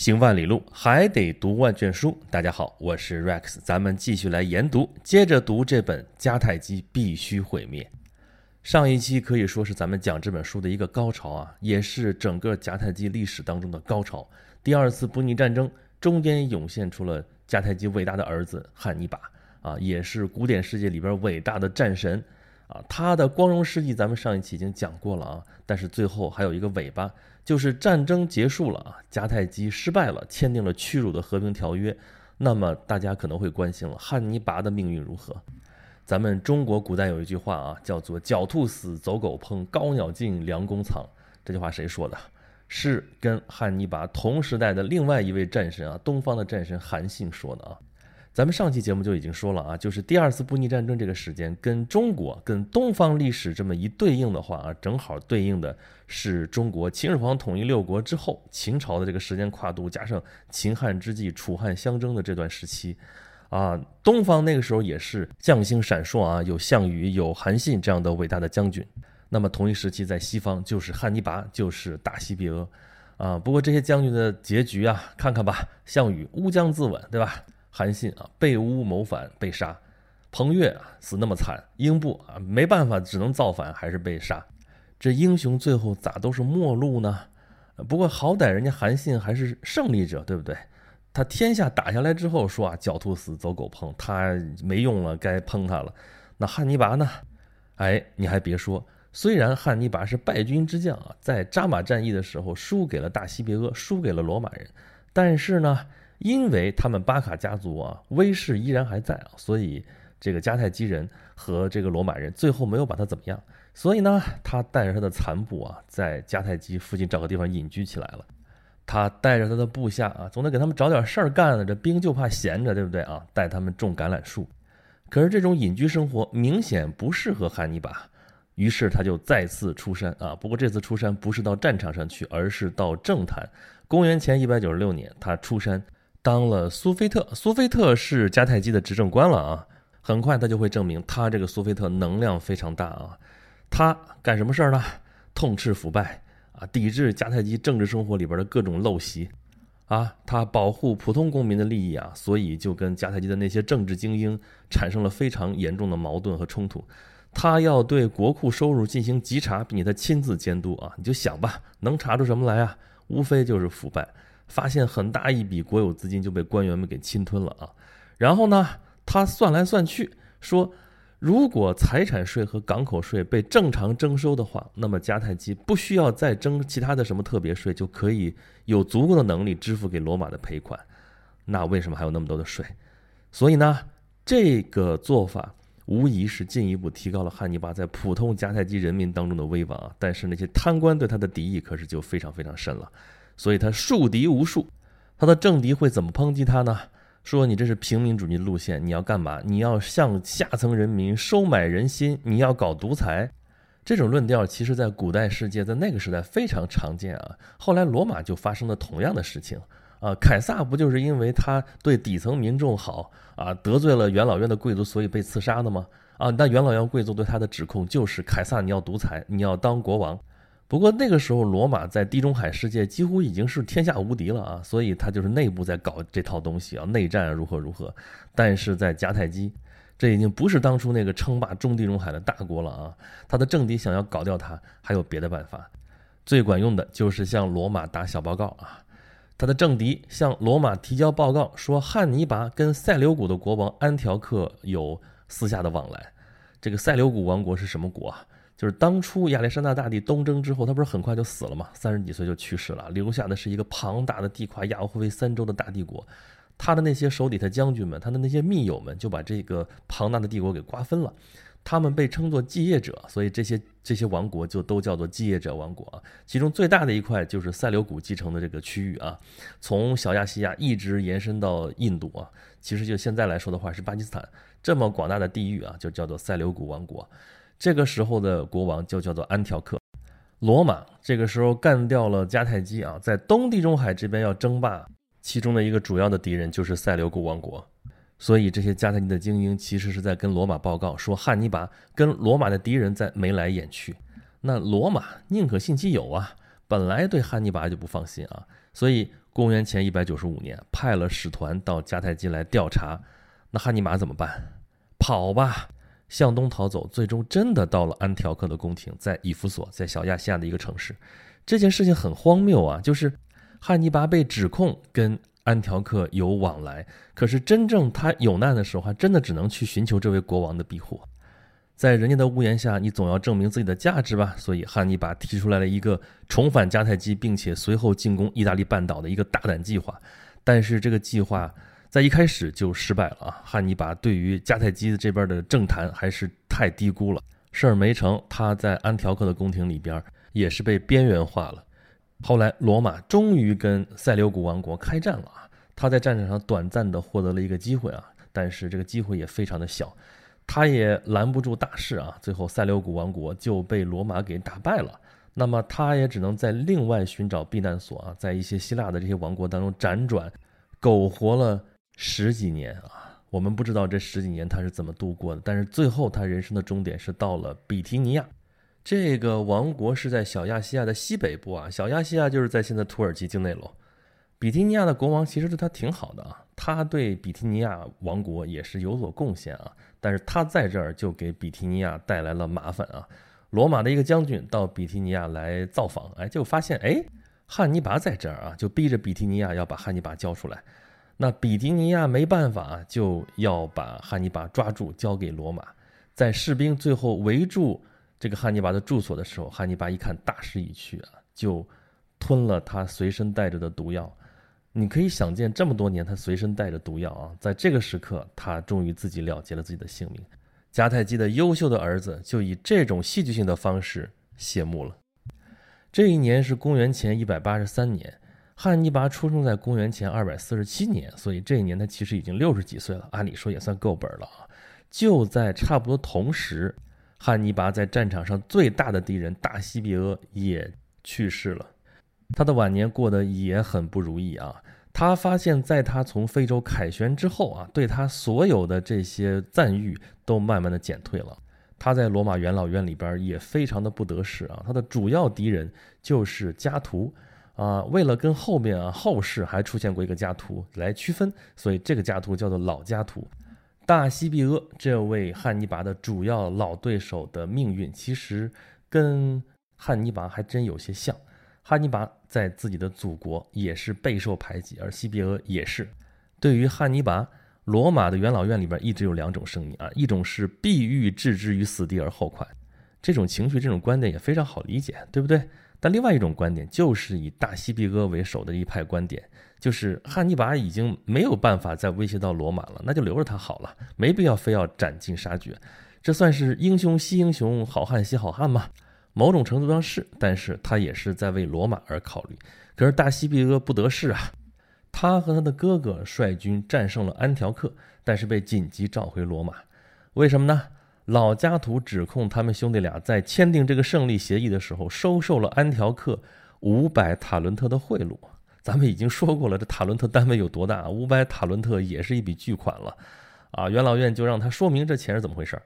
行万里路，还得读万卷书。大家好，我是 Rex，咱们继续来研读，接着读这本《迦太基必须毁灭》。上一期可以说是咱们讲这本书的一个高潮啊，也是整个迦太基历史当中的高潮。第二次布匿战争中间涌现出了迦太基伟大的儿子汉尼拔啊，也是古典世界里边伟大的战神啊。他的光荣事迹咱们上一期已经讲过了啊，但是最后还有一个尾巴。就是战争结束了啊，迦太基失败了，签订了屈辱的和平条约。那么大家可能会关心了，汉尼拔的命运如何？咱们中国古代有一句话啊，叫做“狡兔死，走狗烹，高鸟尽，良弓藏”。这句话谁说的？是跟汉尼拔同时代的另外一位战神啊，东方的战神韩信说的啊。咱们上期节目就已经说了啊，就是第二次布匿战争这个时间跟中国、跟东方历史这么一对应的话啊，正好对应的是中国秦始皇统一六国之后，秦朝的这个时间跨度，加上秦汉之际楚汉相争的这段时期，啊，东方那个时候也是将星闪烁啊，有项羽、有韩信这样的伟大的将军。那么同一时期在西方就是汉尼拔，就是大西庇阿，啊，不过这些将军的结局啊，看看吧，项羽乌江自刎，对吧？韩信啊，被诬谋反被杀；彭越啊，死那么惨；英布啊，没办法，只能造反，还是被杀。这英雄最后咋都是末路呢？不过好歹人家韩信还是胜利者，对不对？他天下打下来之后说啊，狡兔死，走狗烹，他没用了，该烹他了。那汉尼拔呢？哎，你还别说，虽然汉尼拔是败军之将啊，在扎马战役的时候输给了大西庇阿，输给了罗马人，但是呢。因为他们巴卡家族啊威势依然还在啊，所以这个迦太基人和这个罗马人最后没有把他怎么样。所以呢，他带着他的残部啊，在迦太基附近找个地方隐居起来了。他带着他的部下啊，总得给他们找点事儿干了。这兵就怕闲着，对不对啊？带他们种橄榄树。可是这种隐居生活明显不适合汉尼拔，于是他就再次出山啊。不过这次出山不是到战场上去，而是到政坛。公元前一百九十六年，他出山。当了苏菲特，苏菲特是迦太基的执政官了啊。很快他就会证明他这个苏菲特能量非常大啊。他干什么事儿呢？痛斥腐败啊，抵制迦太基政治生活里边的各种陋习啊。他保护普通公民的利益啊，所以就跟迦太基的那些政治精英产生了非常严重的矛盾和冲突。他要对国库收入进行稽查，并且他亲自监督啊。你就想吧，能查出什么来啊？无非就是腐败。发现很大一笔国有资金就被官员们给侵吞了啊，然后呢，他算来算去说，如果财产税和港口税被正常征收的话，那么迦太基不需要再征其他的什么特别税，就可以有足够的能力支付给罗马的赔款。那为什么还有那么多的税？所以呢，这个做法无疑是进一步提高了汉尼拔在普通迦太基人民当中的威望啊。但是那些贪官对他的敌意可是就非常非常深了。所以他树敌无数，他的政敌会怎么抨击他呢？说你这是平民主义路线，你要干嘛？你要向下层人民收买人心，你要搞独裁，这种论调其实在古代世界，在那个时代非常常见啊。后来罗马就发生了同样的事情啊，凯撒不就是因为他对底层民众好啊，得罪了元老院的贵族，所以被刺杀的吗？啊，那元老院贵族对他的指控就是凯撒你要独裁，你要当国王。不过那个时候，罗马在地中海世界几乎已经是天下无敌了啊，所以他就是内部在搞这套东西啊，内战如何如何。但是在迦太基，这已经不是当初那个称霸中地中海的大国了啊，他的政敌想要搞掉他，还有别的办法。最管用的就是向罗马打小报告啊，他的政敌向罗马提交报告说，汉尼拔跟塞琉古的国王安条克有私下的往来。这个塞琉古王国是什么国啊？就是当初亚历山大大帝东征之后，他不是很快就死了嘛？三十几岁就去世了，留下的是一个庞大的地跨亚欧会三洲的大帝国。他的那些手底下将军们，他的那些密友们，就把这个庞大的帝国给瓜分了。他们被称作继业者，所以这些这些王国就都叫做继业者王国啊。其中最大的一块就是塞琉古继承的这个区域啊，从小亚细亚一直延伸到印度啊。其实就现在来说的话，是巴基斯坦这么广大的地域啊，就叫做塞琉古王国。这个时候的国王就叫做安条克，罗马这个时候干掉了迦太基啊，在东地中海这边要争霸，其中的一个主要的敌人就是塞琉古王国，所以这些迦太基的精英其实是在跟罗马报告说，汉尼拔跟罗马的敌人在眉来眼去，那罗马宁可信其有啊，本来对汉尼拔就不放心啊，所以公元前一百九十五年，派了使团到迦太基来调查。那汉尼拔怎么办？跑吧，向东逃走，最终真的到了安条克的宫廷，在以弗所，在小亚细亚的一个城市。这件事情很荒谬啊，就是汉尼拔被指控跟安条克有往来，可是真正他有难的时候，还真的只能去寻求这位国王的庇护。在人家的屋檐下，你总要证明自己的价值吧。所以汉尼拔提出来了一个重返迦太基，并且随后进攻意大利半岛的一个大胆计划。但是这个计划在一开始就失败了啊！汉尼拔对于迦太基这边的政坛还是太低估了，事儿没成，他在安条克的宫廷里边也是被边缘化了。后来罗马终于跟塞琉古王国开战了啊！他在战场上短暂的获得了一个机会啊，但是这个机会也非常的小。他也拦不住大势啊，最后塞琉古王国就被罗马给打败了。那么他也只能在另外寻找避难所啊，在一些希腊的这些王国当中辗转，苟活了十几年啊。我们不知道这十几年他是怎么度过的，但是最后他人生的终点是到了比提尼亚，这个王国是在小亚细亚的西北部啊。小亚细亚就是在现在土耳其境内喽。比提尼亚的国王其实对他挺好的啊，他对比提尼亚王国也是有所贡献啊。但是他在这儿就给比提尼亚带来了麻烦啊！罗马的一个将军到比提尼亚来造访，哎，就发现哎，汉尼拔在这儿啊，就逼着比提尼亚要把汉尼拔交出来。那比迪尼亚没办法，就要把汉尼拔抓住交给罗马。在士兵最后围住这个汉尼拔的住所的时候，汉尼拔一看大势已去啊，就吞了他随身带着的毒药。你可以想见，这么多年他随身带着毒药啊，在这个时刻，他终于自己了结了自己的性命。迦太基的优秀的儿子就以这种戏剧性的方式谢幕了。这一年是公元前一百八十三年，汉尼拔出生在公元前二百四十七年，所以这一年他其实已经六十几岁了，按理说也算够本了啊。就在差不多同时，汉尼拔在战场上最大的敌人大西庇阿也去世了。他的晚年过得也很不如意啊！他发现，在他从非洲凯旋之后啊，对他所有的这些赞誉都慢慢的减退了。他在罗马元老院里边也非常的不得势啊。他的主要敌人就是家图啊。为了跟后面啊后世还出现过一个家图来区分，所以这个家图叫做老家图。大西庇阿这位汉尼拔的主要老对手的命运，其实跟汉尼拔还真有些像。汉尼拔在自己的祖国也是备受排挤，而西庇阿也是。对于汉尼拔，罗马的元老院里边一直有两种声音啊，一种是必欲置之于死地而后快，这种情绪、这种观点也非常好理解，对不对？但另外一种观点就是以大西庇阿为首的一派观点，就是汉尼拔已经没有办法再威胁到罗马了，那就留着他好了，没必要非要斩尽杀绝。这算是英雄惜英雄，好汉惜好汉吗？某种程度上是，但是他也是在为罗马而考虑。可是大西庇阿不得势啊，他和他的哥哥率军战胜了安条克，但是被紧急召回罗马。为什么呢？老家图指控他们兄弟俩在签订这个胜利协议的时候，收受了安条克五百塔伦特的贿赂。咱们已经说过了，这塔伦特单位有多大？五百塔伦特也是一笔巨款了啊！元老院就让他说明这钱是怎么回事儿。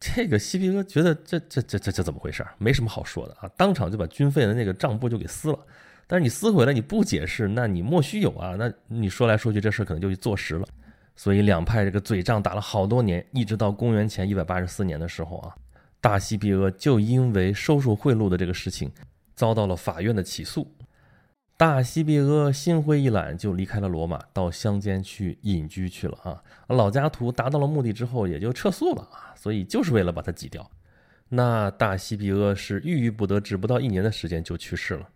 这个西皮哥觉得这这这这这怎么回事？没什么好说的啊，当场就把军费的那个账簿就给撕了。但是你撕回来你不解释，那你莫须有啊。那你说来说去这事可能就去坐实了。所以两派这个嘴仗打了好多年，一直到公元前一百八十四年的时候啊，大西庇阿就因为收受贿赂的这个事情，遭到了法院的起诉。大西庇阿心灰意懒，就离开了罗马，到乡间去隐居去了啊。老家图达到了目的之后，也就撤诉了啊。所以就是为了把他挤掉。那大西庇阿是郁郁不得志，不到一年的时间就去世了。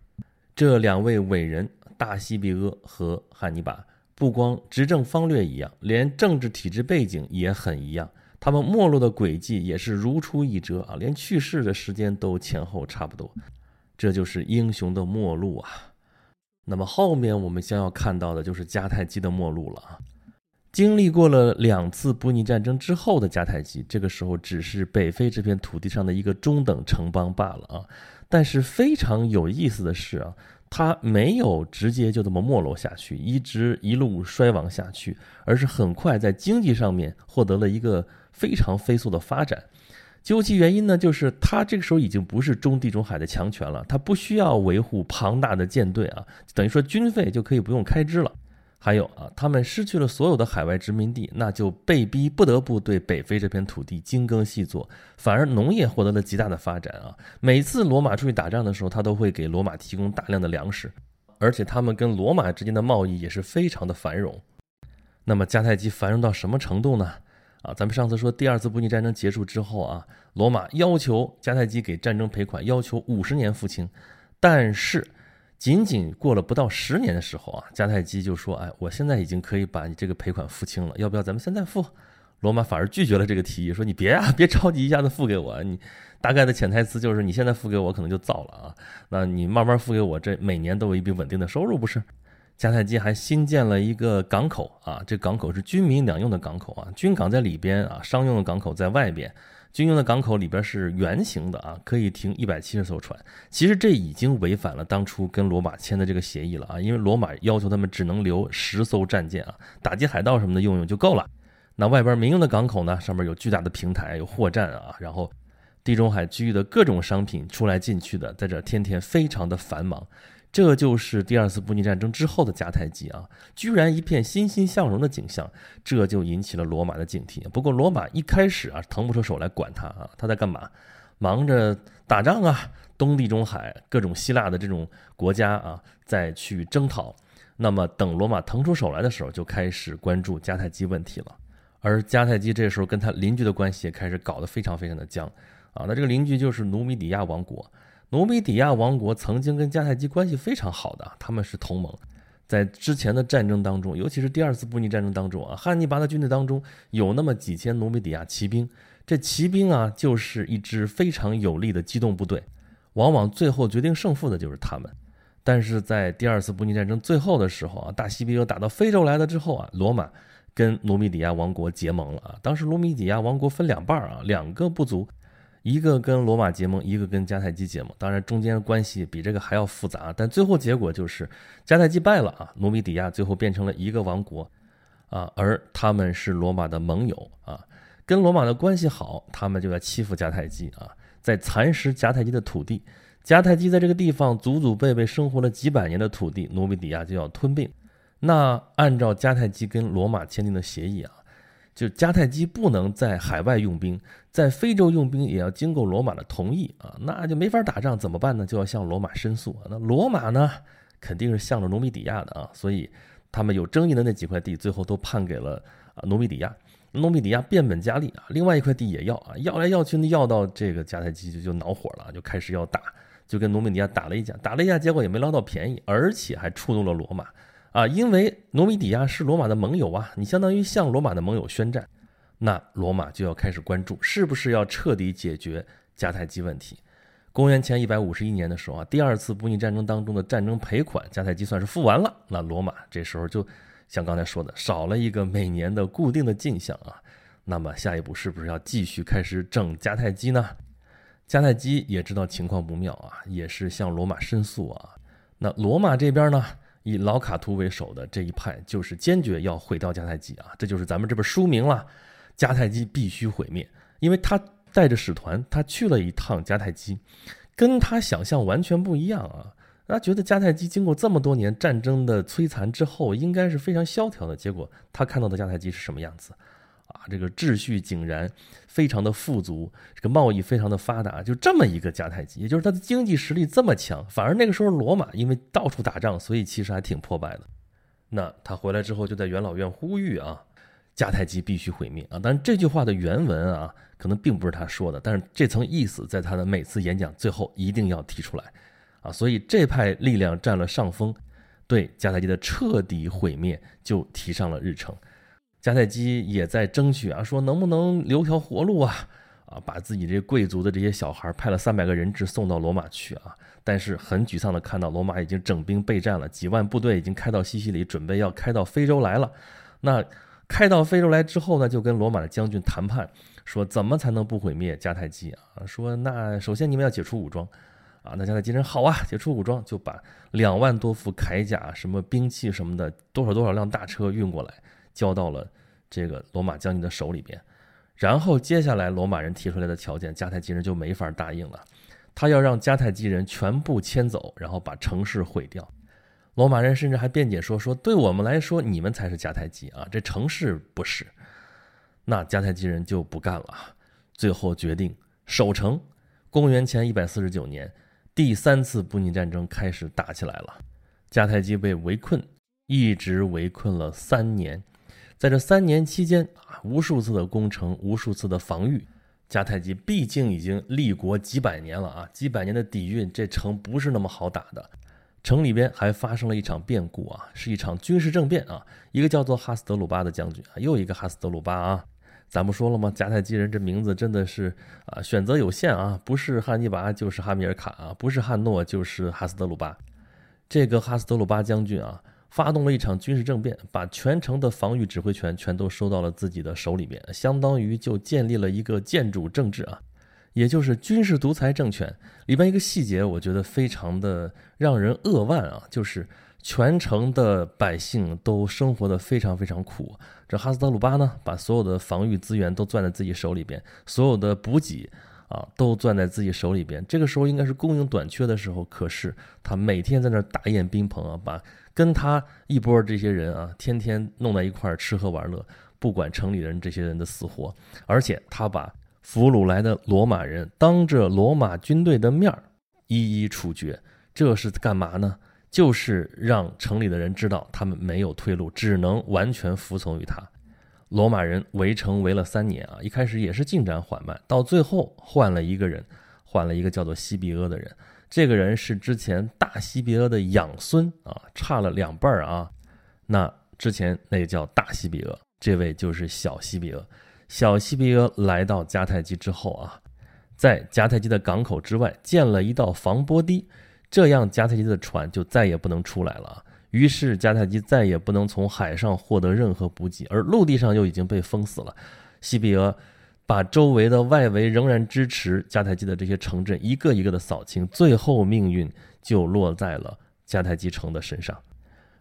这两位伟人，大西庇阿和汉尼拔，不光执政方略一样，连政治体制背景也很一样。他们没落的轨迹也是如出一辙啊，连去世的时间都前后差不多。这就是英雄的末路啊。那么后面我们将要看到的就是迦太基的末路了啊！经历过了两次布匿战争之后的迦太基，这个时候只是北非这片土地上的一个中等城邦罢了啊！但是非常有意思的是啊，它没有直接就这么没落下去，一直一路衰亡下去，而是很快在经济上面获得了一个非常飞速的发展。究其原因呢，就是他这个时候已经不是中地中海的强权了，他不需要维护庞大的舰队啊，等于说军费就可以不用开支了。还有啊，他们失去了所有的海外殖民地，那就被逼不得不对北非这片土地精耕细作，反而农业获得了极大的发展啊。每次罗马出去打仗的时候，他都会给罗马提供大量的粮食，而且他们跟罗马之间的贸易也是非常的繁荣。那么迦太基繁荣到什么程度呢？啊，咱们上次说第二次布匿战争结束之后啊，罗马要求迦太基给战争赔款，要求五十年付清。但是仅仅过了不到十年的时候啊，迦太基就说：“哎，我现在已经可以把你这个赔款付清了，要不要咱们现在付？”罗马反而拒绝了这个提议，说：“你别啊，别着急一下子付给我。你大概的潜台词就是你现在付给我可能就糟了啊，那你慢慢付给我，这每年都有一笔稳定的收入，不是？”迦太基还新建了一个港口啊，这港口是军民两用的港口啊，军港在里边啊，商用的港口在外边。军用的港口里边是圆形的啊，可以停一百七十艘船。其实这已经违反了当初跟罗马签的这个协议了啊，因为罗马要求他们只能留十艘战舰啊，打击海盗什么的用用就够了。那外边民用的港口呢，上面有巨大的平台，有货站啊，然后地中海区域的各种商品出来进去的，在这天天非常的繁忙。这就是第二次布匿战争之后的迦太基啊，居然一片欣欣向荣的景象，这就引起了罗马的警惕。不过罗马一开始啊，腾不出手来管他啊，他在干嘛？忙着打仗啊，东地中海各种希腊的这种国家啊，再去征讨。那么等罗马腾出手来的时候，就开始关注迦太基问题了。而迦太基这时候跟他邻居的关系也开始搞得非常非常的僵啊。那这个邻居就是努米底亚王国。努米底亚王国曾经跟迦太基关系非常好的，他们是同盟。在之前的战争当中，尤其是第二次布匿战争当中啊，汉尼拔的军队当中有那么几千努米底亚骑兵，这骑兵啊就是一支非常有力的机动部队，往往最后决定胜负的就是他们。但是在第二次布匿战争最后的时候啊，大西庇阿打到非洲来了之后啊，罗马跟努米底亚王国结盟了啊。当时努米底亚王国分两半啊，两个部族。一个跟罗马结盟，一个跟迦太基结盟，当然中间关系比这个还要复杂，但最后结果就是迦太基败了啊，努米底亚最后变成了一个王国，啊，而他们是罗马的盟友啊，跟罗马的关系好，他们就要欺负迦太基啊，在蚕食迦太基的土地，迦太基在这个地方祖祖辈辈生活了几百年的土地，努米底亚就要吞并，那按照迦太基跟罗马签订的协议啊。就迦太基不能在海外用兵，在非洲用兵也要经过罗马的同意啊，那就没法打仗，怎么办呢？就要向罗马申诉啊。那罗马呢，肯定是向着努米底亚的啊，所以他们有争议的那几块地，最后都判给了啊努米底亚。努米底亚变本加厉啊，另外一块地也要啊，要来要去呢，要到这个迦太基就就恼火了，就开始要打，就跟努米底亚打了一架，打了一架，结果也没捞到便宜，而且还触怒了罗马。啊，因为努米底亚是罗马的盟友啊，你相当于向罗马的盟友宣战，那罗马就要开始关注是不是要彻底解决迦太基问题。公元前一百五十一年的时候啊，第二次布匿战争当中的战争赔款，迦太基算是付完了，那罗马这时候就像刚才说的，少了一个每年的固定的进项啊。那么下一步是不是要继续开始整迦太基呢？迦太基也知道情况不妙啊，也是向罗马申诉啊。那罗马这边呢？以老卡图为首的这一派就是坚决要毁掉迦太基啊，这就是咱们这本书名了，迦太基必须毁灭。因为他带着使团，他去了一趟迦太基，跟他想象完全不一样啊。他觉得迦太基经过这么多年战争的摧残之后，应该是非常萧条的，结果他看到的迦太基是什么样子？啊，这个秩序井然，非常的富足，这个贸易非常的发达，就这么一个迦太基，也就是他的经济实力这么强。反而那个时候罗马因为到处打仗，所以其实还挺破败的。那他回来之后就在元老院呼吁啊，迦太基必须毁灭啊。但是这句话的原文啊，可能并不是他说的，但是这层意思在他的每次演讲最后一定要提出来啊。所以这派力量占了上风，对迦太基的彻底毁灭就提上了日程。迦太基也在争取啊，说能不能留条活路啊？啊，把自己这贵族的这些小孩派了三百个人质送到罗马去啊。但是很沮丧的看到罗马已经整兵备战了，几万部队已经开到西西里，准备要开到非洲来了。那开到非洲来之后呢，就跟罗马的将军谈判，说怎么才能不毁灭迦太基啊？说那首先你们要解除武装啊。那迦太基人好啊，解除武装就把两万多副铠甲、什么兵器什么的，多少多少辆大车运过来，交到了。这个罗马将军的手里边，然后接下来罗马人提出来的条件，迦太基人就没法答应了。他要让迦太基人全部迁走，然后把城市毁掉。罗马人甚至还辩解说：“说对我们来说，你们才是迦太基啊，这城市不是。”那迦太基人就不干了，最后决定守城。公元前一百四十九年，第三次布匿战争开始打起来了。迦太基被围困，一直围困了三年。在这三年期间啊，无数次的攻城，无数次的防御。迦太基毕竟已经立国几百年了啊，几百年的底蕴，这城不是那么好打的。城里边还发生了一场变故啊，是一场军事政变啊。一个叫做哈斯德鲁巴的将军啊，又一个哈斯德鲁巴啊。咱不说了吗？迦太基人这名字真的是啊，选择有限啊，不是汉尼拔就是哈米尔卡啊，不是汉诺就是哈斯德鲁巴。这个哈斯德鲁巴将军啊。发动了一场军事政变，把全城的防御指挥权全都收到了自己的手里面，相当于就建立了一个建主政治啊，也就是军事独裁政权。里边一个细节，我觉得非常的让人扼腕啊，就是全城的百姓都生活的非常非常苦。这哈斯德鲁巴呢，把所有的防御资源都攥在自己手里边，所有的补给。啊，都攥在自己手里边。这个时候应该是供应短缺的时候，可是他每天在那大宴宾朋啊，把跟他一波这些人啊，天天弄在一块儿吃喝玩乐，不管城里人这些人的死活。而且他把俘虏来的罗马人当着罗马军队的面儿一一处决，这是干嘛呢？就是让城里的人知道他们没有退路，只能完全服从于他。罗马人围城围了三年啊，一开始也是进展缓慢，到最后换了一个人，换了一个叫做西比阿的人。这个人是之前大西比阿的养孙啊，差了两辈儿啊。那之前那个叫大西比阿，这位就是小西比阿。小西比阿来到迦太基之后啊，在迦太基的港口之外建了一道防波堤，这样迦太基的船就再也不能出来了。于是迦太基再也不能从海上获得任何补给，而陆地上又已经被封死了。西比俄把周围的外围仍然支持迦太基的这些城镇一个一个的扫清，最后命运就落在了迦太基城的身上。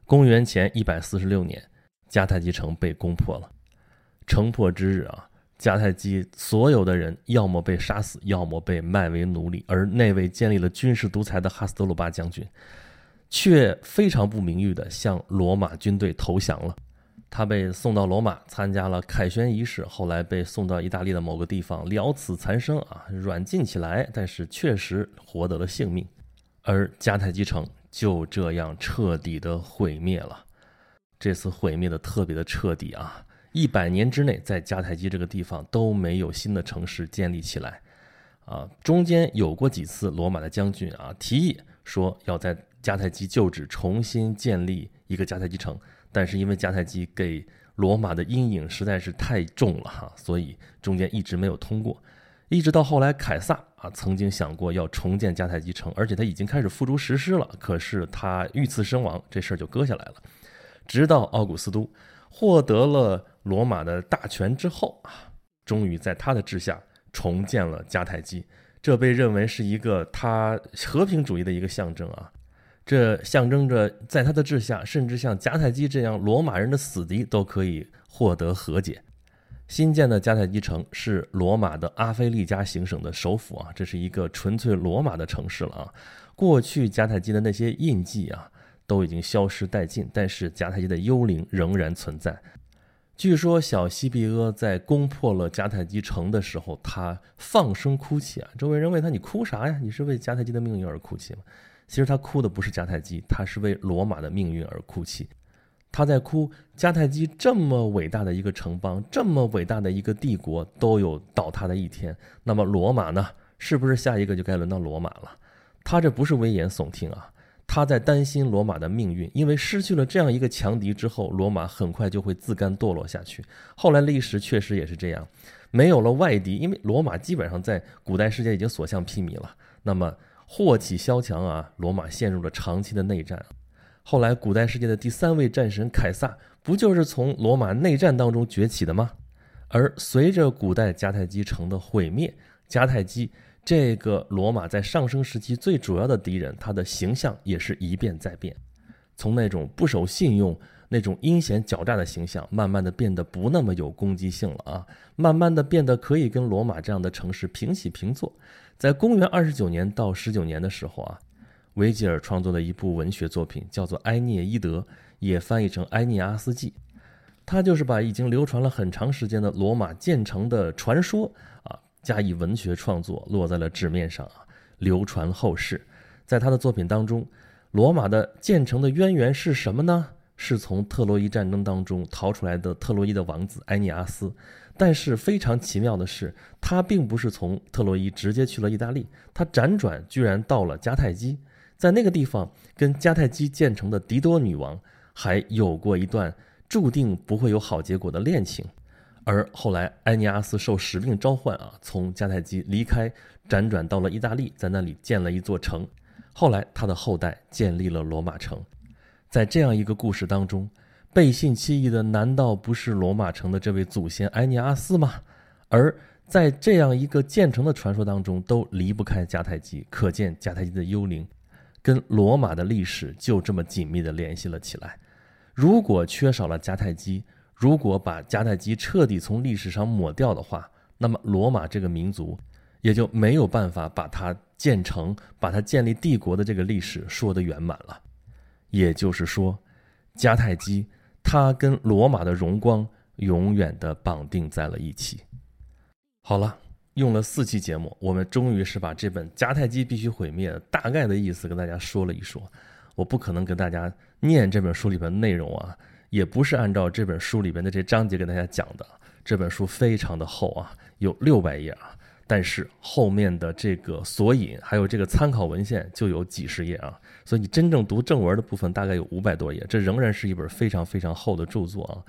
公元前一百四十六年，迦太基城被攻破了。城破之日啊，迦太基所有的人要么被杀死，要么被卖为奴隶，而那位建立了军事独裁的哈斯德鲁巴将军。却非常不名誉的向罗马军队投降了。他被送到罗马参加了凯旋仪式，后来被送到意大利的某个地方了此残生啊，软禁起来，但是确实获得了性命。而迦太基城就这样彻底的毁灭了。这次毁灭的特别的彻底啊！一百年之内，在迦太基这个地方都没有新的城市建立起来啊。中间有过几次罗马的将军啊提议说要在。迦太基旧址重新建立一个迦太基城，但是因为迦太基给罗马的阴影实在是太重了哈，所以中间一直没有通过。一直到后来，凯撒啊曾经想过要重建迦太基城，而且他已经开始付诸实施了，可是他遇刺身亡，这事儿就搁下来了。直到奥古斯都获得了罗马的大权之后啊，终于在他的治下重建了迦太基，这被认为是一个他和平主义的一个象征啊。这象征着，在他的治下，甚至像迦太基这样罗马人的死敌都可以获得和解。新建的迦太基城是罗马的阿非利加行省的首府啊，这是一个纯粹罗马的城市了啊。过去迦太基的那些印记啊，都已经消失殆尽，但是迦太基的幽灵仍然存在。据说小西庇阿在攻破了迦太基城的时候，他放声哭泣啊。周围人问他：“你哭啥呀？你是为迦太基的命运而哭泣吗？”其实他哭的不是迦太基，他是为罗马的命运而哭泣。他在哭，迦太基这么伟大的一个城邦，这么伟大的一个帝国，都有倒塌的一天。那么罗马呢？是不是下一个就该轮到罗马了？他这不是危言耸听啊，他在担心罗马的命运，因为失去了这样一个强敌之后，罗马很快就会自甘堕落下去。后来历史确实也是这样，没有了外敌，因为罗马基本上在古代世界已经所向披靡了。那么。祸起萧墙啊！罗马陷入了长期的内战。后来，古代世界的第三位战神凯撒，不就是从罗马内战当中崛起的吗？而随着古代迦太基城的毁灭，迦太基这个罗马在上升时期最主要的敌人，他的形象也是一变再变。从那种不守信用、那种阴险狡诈的形象，慢慢的变得不那么有攻击性了啊，慢慢的变得可以跟罗马这样的城市平起平坐。在公元二十九年到十九年的时候啊，维吉尔创作的一部文学作品叫做《埃涅伊德》，也翻译成《埃涅阿斯纪》，他就是把已经流传了很长时间的罗马建成的传说啊，加以文学创作，落在了纸面上啊，流传后世。在他的作品当中。罗马的建成的渊源是什么呢？是从特洛伊战争当中逃出来的特洛伊的王子埃涅阿斯。但是非常奇妙的是，他并不是从特洛伊直接去了意大利，他辗转居然到了迦太基，在那个地方跟迦太基建成的狄多女王还有过一段注定不会有好结果的恋情。而后来埃尼阿斯受使命召唤啊，从迦太基离开，辗转到了意大利，在那里建了一座城。后来，他的后代建立了罗马城。在这样一个故事当中，背信弃义的难道不是罗马城的这位祖先埃涅阿斯吗？而在这样一个建成的传说当中，都离不开迦太基，可见迦太基的幽灵跟罗马的历史就这么紧密地联系了起来。如果缺少了迦太基，如果把迦太基彻底从历史上抹掉的话，那么罗马这个民族。也就没有办法把它建成、把它建立帝国的这个历史说得圆满了。也就是说，迦太基它跟罗马的荣光永远的绑定在了一起。好了，用了四期节目，我们终于是把这本《迦太基必须毁灭》大概的意思跟大家说了一说。我不可能跟大家念这本书里边的内容啊，也不是按照这本书里边的这章节跟大家讲的。这本书非常的厚啊，有六百页啊。但是后面的这个索引还有这个参考文献就有几十页啊，所以你真正读正文的部分大概有五百多页，这仍然是一本非常非常厚的著作啊。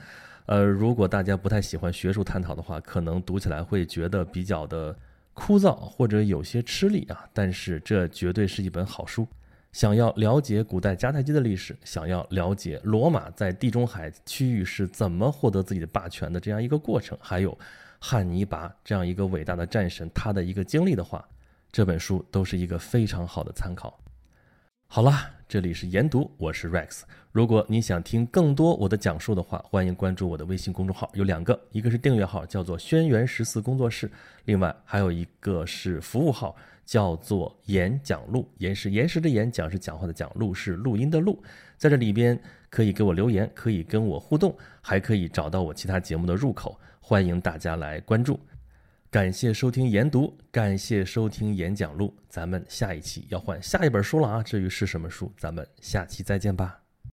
呃，如果大家不太喜欢学术探讨的话，可能读起来会觉得比较的枯燥或者有些吃力啊。但是这绝对是一本好书。想要了解古代迦太基的历史，想要了解罗马在地中海区域是怎么获得自己的霸权的这样一个过程，还有。汉尼拔这样一个伟大的战神，他的一个经历的话，这本书都是一个非常好的参考。好啦，这里是研读，我是 Rex。如果你想听更多我的讲述的话，欢迎关注我的微信公众号，有两个，一个是订阅号，叫做轩辕十四工作室；另外还有一个是服务号，叫做演讲录。言是言时的演，讲是讲话的讲，录是录音的录。在这里边可以给我留言，可以跟我互动，还可以找到我其他节目的入口。欢迎大家来关注，感谢收听研读，感谢收听演讲录，咱们下一期要换下一本书了啊！至于是什么书，咱们下期再见吧。